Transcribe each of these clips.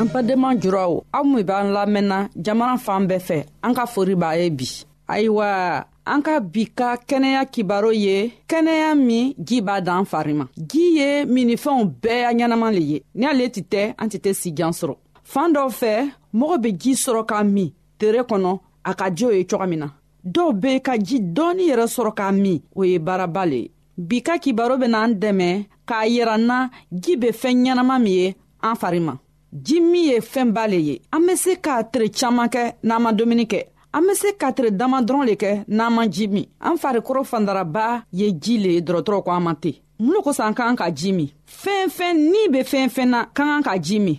an badenma juraw aw min b'an lamɛnna jamana fan bɛɛ fɛ an ka fori b'a ye bi ayiwa an ka bi ka kɛnɛya kibaro ye kɛnɛya min ji b'a dan fari ma ji ye minnifɛnw bɛɛ ya ɲɛnama le ye ni ale tɛ tɛ an tɛ tɛ sijan sɔrɔ fan dɔw fɛ mɔgɔ bɛ ji sɔrɔ k'a min tere kɔnɔ a ka jo ye cogo min na dɔw bɛ ka ji dɔɔni yɛrɛ sɔrɔ k'a min o ye baaraba le ye bi ka kibaro bena an dɛmɛ k'a yira n na ji be fɛɛn ɲɛnama min ye an fari ma ji min ye fɛnba le ye an be se k'a tere caaman kɛ n'an ma dumuni kɛ an be se ka tere dama dɔrɔn le kɛ n'an man ji min an farikɔrɔ fandaraba ye ji le ye dɔrɔtɔrɔ ko an man ten mun lo kosan k'an ka ji min fɛn fɛn ni be fɛn fɛn na ka kan ka ji min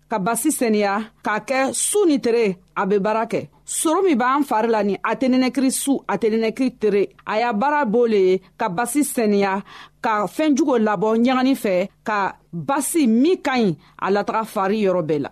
ka basi sɛniya k'a kɛ su ni tere a be baara kɛ soro min b'an fari la ni a tɛnɛnɛkiri su a tɛnɛnɛkiri tere a y'a baara b'o le ye ka basi sɛniya ka fɛɛn jugo labɔ ɲagani fɛ ka basi min ka ɲi a lataga fari yɔrɔ bɛɛ la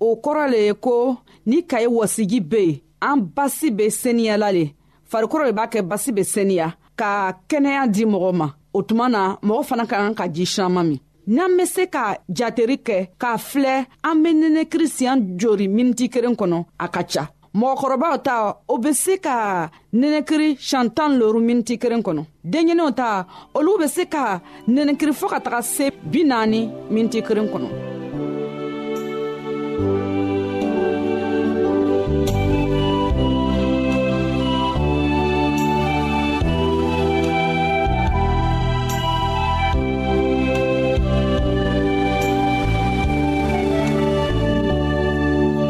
o kɔrɔ le ye ko ni kaye wɔsigi be yen an basi be seniyala le farikolo le b'a kɛ basi be seniya ka kɛnɛya di mɔgɔ ma o tuma na mɔgɔ fana ka kan ka ji siyaman min n'an be se ka jateri kɛ k'a filɛ an be nɛnɛ kirisiyan jori miniti keren kɔnɔ a ka ca mɔgɔkɔrɔbaw ta o bɛ se ka nɛnɛkiri siɲɛ tan ni loru miniti kelen kɔnɔ denɲɛninw ta olu bɛ se ka nɛnɛkiri fɔ ka taga se bi naani miniti kelen kɔnɔ.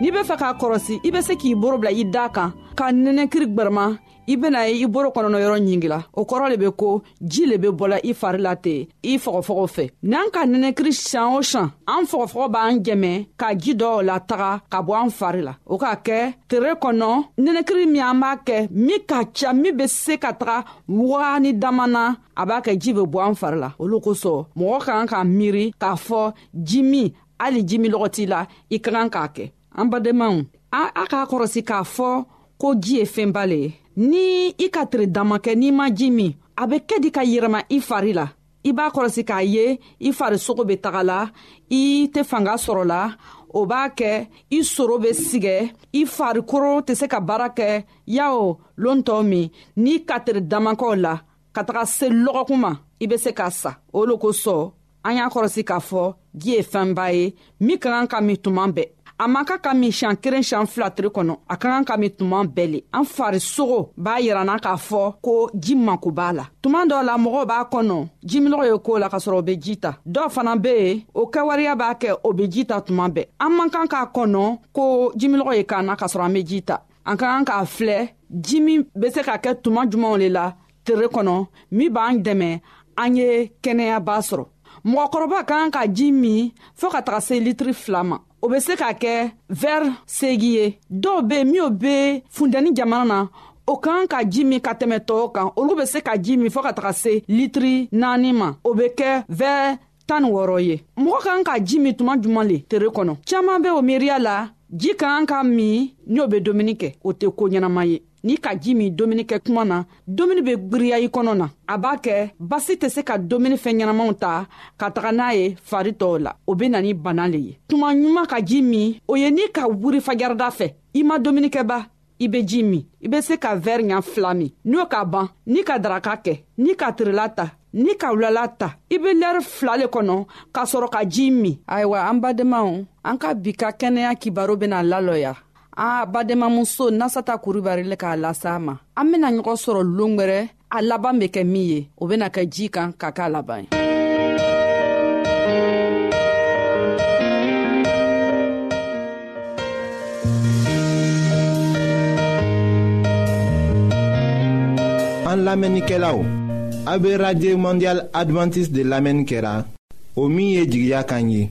n'i be fɛ k'a kɔrɔsi i be se k'i boro bila i daa kan ka nɛnɛkiri gwɛrɛma i bena ye i boro kɔnɔnɔ yɔrɔ ɲingila o kɔrɔ le be ko ji le be bɔla i fari la ten i fɔgɔfɔgɔ fɛ n'an ka nɛnɛkiri sian o sian an fɔgɔfɔgɔ b'an jɛmɛ ka ji dɔw la taga ka bɔ an fari la o k'a kɛ tere kɔnɔ nɛnɛkiri min an b'a kɛ min ka ca min be se ka taga wagani damana a b'a kɛ ji be bɔ an fari la olu kosɔn mɔgɔ ka kan ka miiri k'a fɔ ji min hali ji min lɔgɔ t'i la i ka kan k'a kɛ an badenmaw a k'a kɔrɔsi k'a fɔ ko ji ye fɛnba le ye ni i ka tiri dama kɛ n'i ma ji min a bɛ kɛ di ka yɛrɛma i fari la i b'a kɔrɔsi k'a ye i farisogo bɛ taga la i tɛ fanga sɔrɔ la o b'a kɛ i soro bɛ sigɛ i farikolo tɛ se ka baara kɛ yawo lontɔ min n'i katiri damakɛw la ka taga se lɔgɔkun ma i be se k'a sa o lo kosɔn an y'a kɔrɔsi k'a fɔ ji ye fɛnba ye min ka kan ka min tuma bɛɛ a man ka ka min siɲan kelen siɲan fila tiri kɔnɔ a ka kan ka min tuma bɛɛ le an farisogo b'a yiranna k'a fɔ ko ji mako b'a la tuma dɔ la mɔgɔw b'a kɔnɔ jiminɔgɔ ye koo la ka sɔrɔ o be ji ta dɔw fana be yen o kɛwariya b'a kɛ o be ji ta tuma bɛɛ an man kan k'a kɔnɔ ko jiminɔgɔ ye k'an na k'a sɔrɔ an be ji ta an ka kan k'a filɛ ji min bɛ se ka kɛ tuma jumanw le la tere kɔnɔ min b'an dɛmɛ an ye kɛnɛyaba sɔrɔ mɔgɔkɔrɔba ka kan ka ji min fɔɔ ka taga se litiri fila ma o bɛ se ka kɛ vɛri segi ye dɔw be yen minw be funtɛni jamana na o ka kan ka ji min ka tɛmɛ tɔɔw kan olu bɛ se ka ji min fɔɔ ka taga se litiri naani ma o bɛ kɛ vɛri tan ni wɔɔrɔ ye mɔgɔ kan ka ji min tuma juman le tere kɔnɔ caaman be o miiriya la ji ka kan ka min ni o be dumuni kɛ o tɛ koo ɲɛnama ye ni ka ji min dumuni kɛ kuma na dumuni be gwiriya i kɔnɔ na a b'a kɛ basi tɛ se ka dumuni fɛn ɲɛnamaw ta ka taga n'a ye fari tɔw la o be na ni bana le ye tuma ɲuman ka ji min o ye ni ka wuri fajarada fɛ i ma dumunikɛba i be ji min i be se ka vɛri ɲa fila min n'o ka ban ni ka daraka kɛ ni ka tirila ta ni ka wulala ta i be lɛri fila le kɔnɔ k'a sɔrɔ ka ji min ayiwa an badenmaw an ka bi ka kɛnɛya kibaro bena lalɔya a badenmamuso nasata kuribari le k'a lasa ma an bena ɲɔgɔn sɔrɔ longwɛrɛ a laban be kɛ min ye o bena kɛ ji kan ka k'a laban ye an lamɛnnikɛlaw a be radio mondial advantiste de lamɛnni kɛra o min ye jigiya kan ye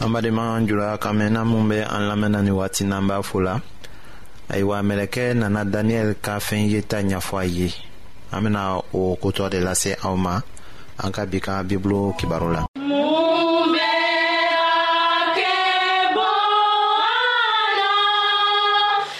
an badenma jula ka mɛn na minnu bɛ an lamɛnna ni waati n'an b'a fo la ayiwa mɛlɛkɛ nana daniyɛli ka fɛn ye ta ɲɛfɔ a ye an bɛna o kotɔ de lase aw ma an ka bi ka bibulu kibaru la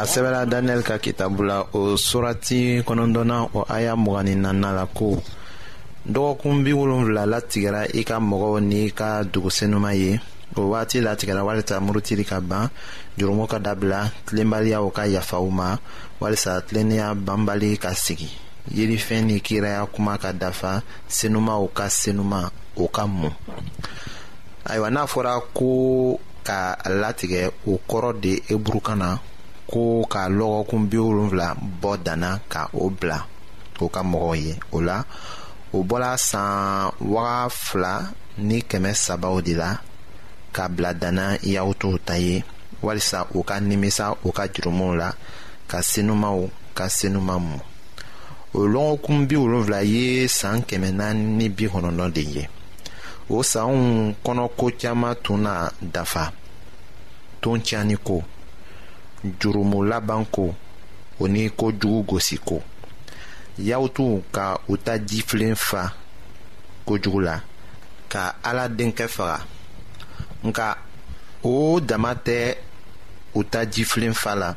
a sɛbɛla daniyɛli ka kitabu la o surati kɔnɔntɔnna o aya mugan ni nanna la ko dɔgɔkun bi wolonfila latigɛra i ka mɔgɔw n'i ka dugusenuma ye o waati latigɛra walisa murutili ka ban jurumu ka dabila tilenbaliyaw ka yafa u ma walisa tilennenya banbali ka sigi yelifɛn ni kiraya kuma ka dafa senumaw ka senuma o ka mɔ ayiwa n'a fɔra ko ka a latigɛ o kɔrɔ de eburukan na ko ka lɔgɔkun bi wolonfila bɔ danna ka o bila o ka mɔgɔw ye o la o bɔla san waga fila ni kɛmɛ sabaw de la ka bila danna yahutuw ta ye walisa u ka nimisa u ka jurumuw la ka senumaw ka senuma mu o lɔgɔkun bi wolonfila ye san kɛmɛ naani ni bi kɔnɔntɔn de ye o sanw kɔnɔ ko caman tun na dafa ton tiɲɛni ko jurumu laban ko o ni ko jugu gosi ko yaw tun ka u ta jifilen fa kojugu la ka ala denkɛ faga nka o dama tɛ u ta jifilen fa la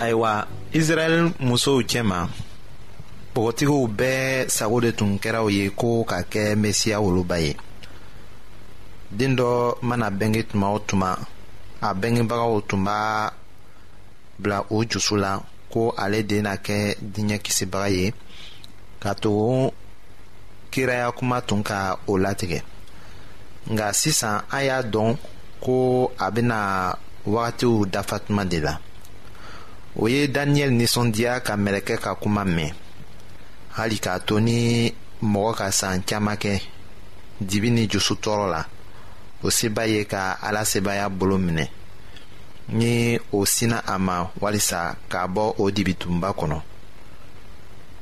ayiwa israɛl musow cɛma bɔgɔtigiw bɛɛ sago de tun kɛra u ye ko ka kɛ mesiya woloba ye den dɔ mana bɛnge tuma o tuma a bɛngebagaw tun b'a bila u jusu la ko ale de na kɛ diɲɛ kisibaga ye ka to kiraya kuma tun ka o latigɛ nka sisan a y'a dɔn ko a bɛna wagatiw dafa tuma de la o ye daniyɛli nisɔndiya ka mɛlɛkɛ ka kuma mɛn hali k'a to ni mɔgɔ ka san caman kɛ dibi ni jusu tɔɔrɔ la o seba ye ka ala sebaya bolo minɛ ni o sinna a ma walisa k'a bɔ o dibitunba kɔnɔ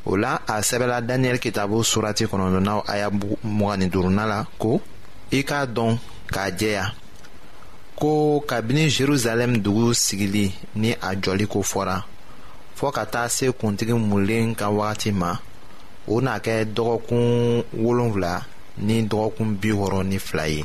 o la a sɛbɛla daniyɛli kitabu surati kɔnɔntɔnnaw aya mugan ni duuruna la ko i k'a dɔn k'a jɛya ko kabini jerusalɛm dugu sigili ni a jɔli ko fɔra fɔɔ ka taa se kuntigi mulen ka wagati ma o na kɛ dɔgɔkun wolonfila ni dɔgɔkun bi wɔɔrɔ ni fila ye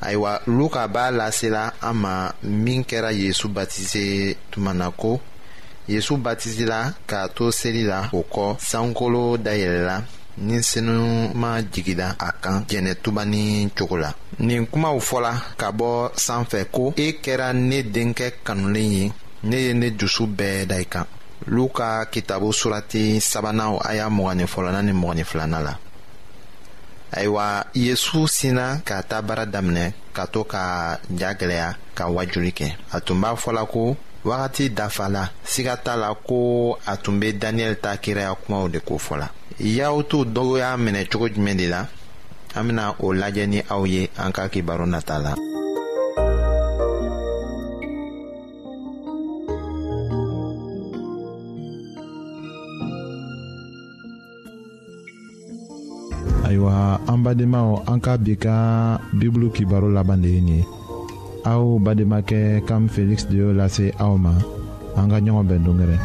ayiwa luka b'a lasela an ma min kɛra yezu batise tuma na ko yezu batisela k'a to seli la o kɔ sankolo dayɛlɛla ni senuma jigila a kan jɛnɛtuba ni cogo la nin kumaw fɔla ka bɔ sanfɛ ko e kɛra ne denkɛ kanulen ye ne ye ne dusu bɛɛ da i kan luka kitabu surati sabanan aya mɔgɔnin fɔlɔna ni mɔgɔnin filanan la ayiwa yesu sinna ka taa baara daminɛ ka to ka ja gɛlɛya ka wajuli kɛ a tun b'a fɔla ko wagati dafa la siga t'a la ko a tun bɛ daniyɛli ta kiraya kumaw de ko fɔla yahutu dɔw y'a minɛ cogo jumɛn de la an bɛna o lajɛ ni aw ye an ka kibaru nata la. ayiwa an badenmaw an ka bi ka bibulu kibaro laban de ye nin ye aw bademakɛ kam feliksi de y'o lase aw ma an ka ɲɔgɔn bɛn dongɛrɛ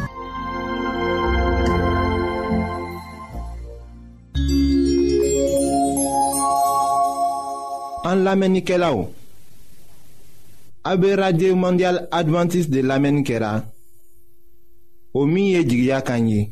an lamɛnnikɛlaw a bɛ radio mondial adventiste de lamɛnni kɛra o min ye jigiya kan ye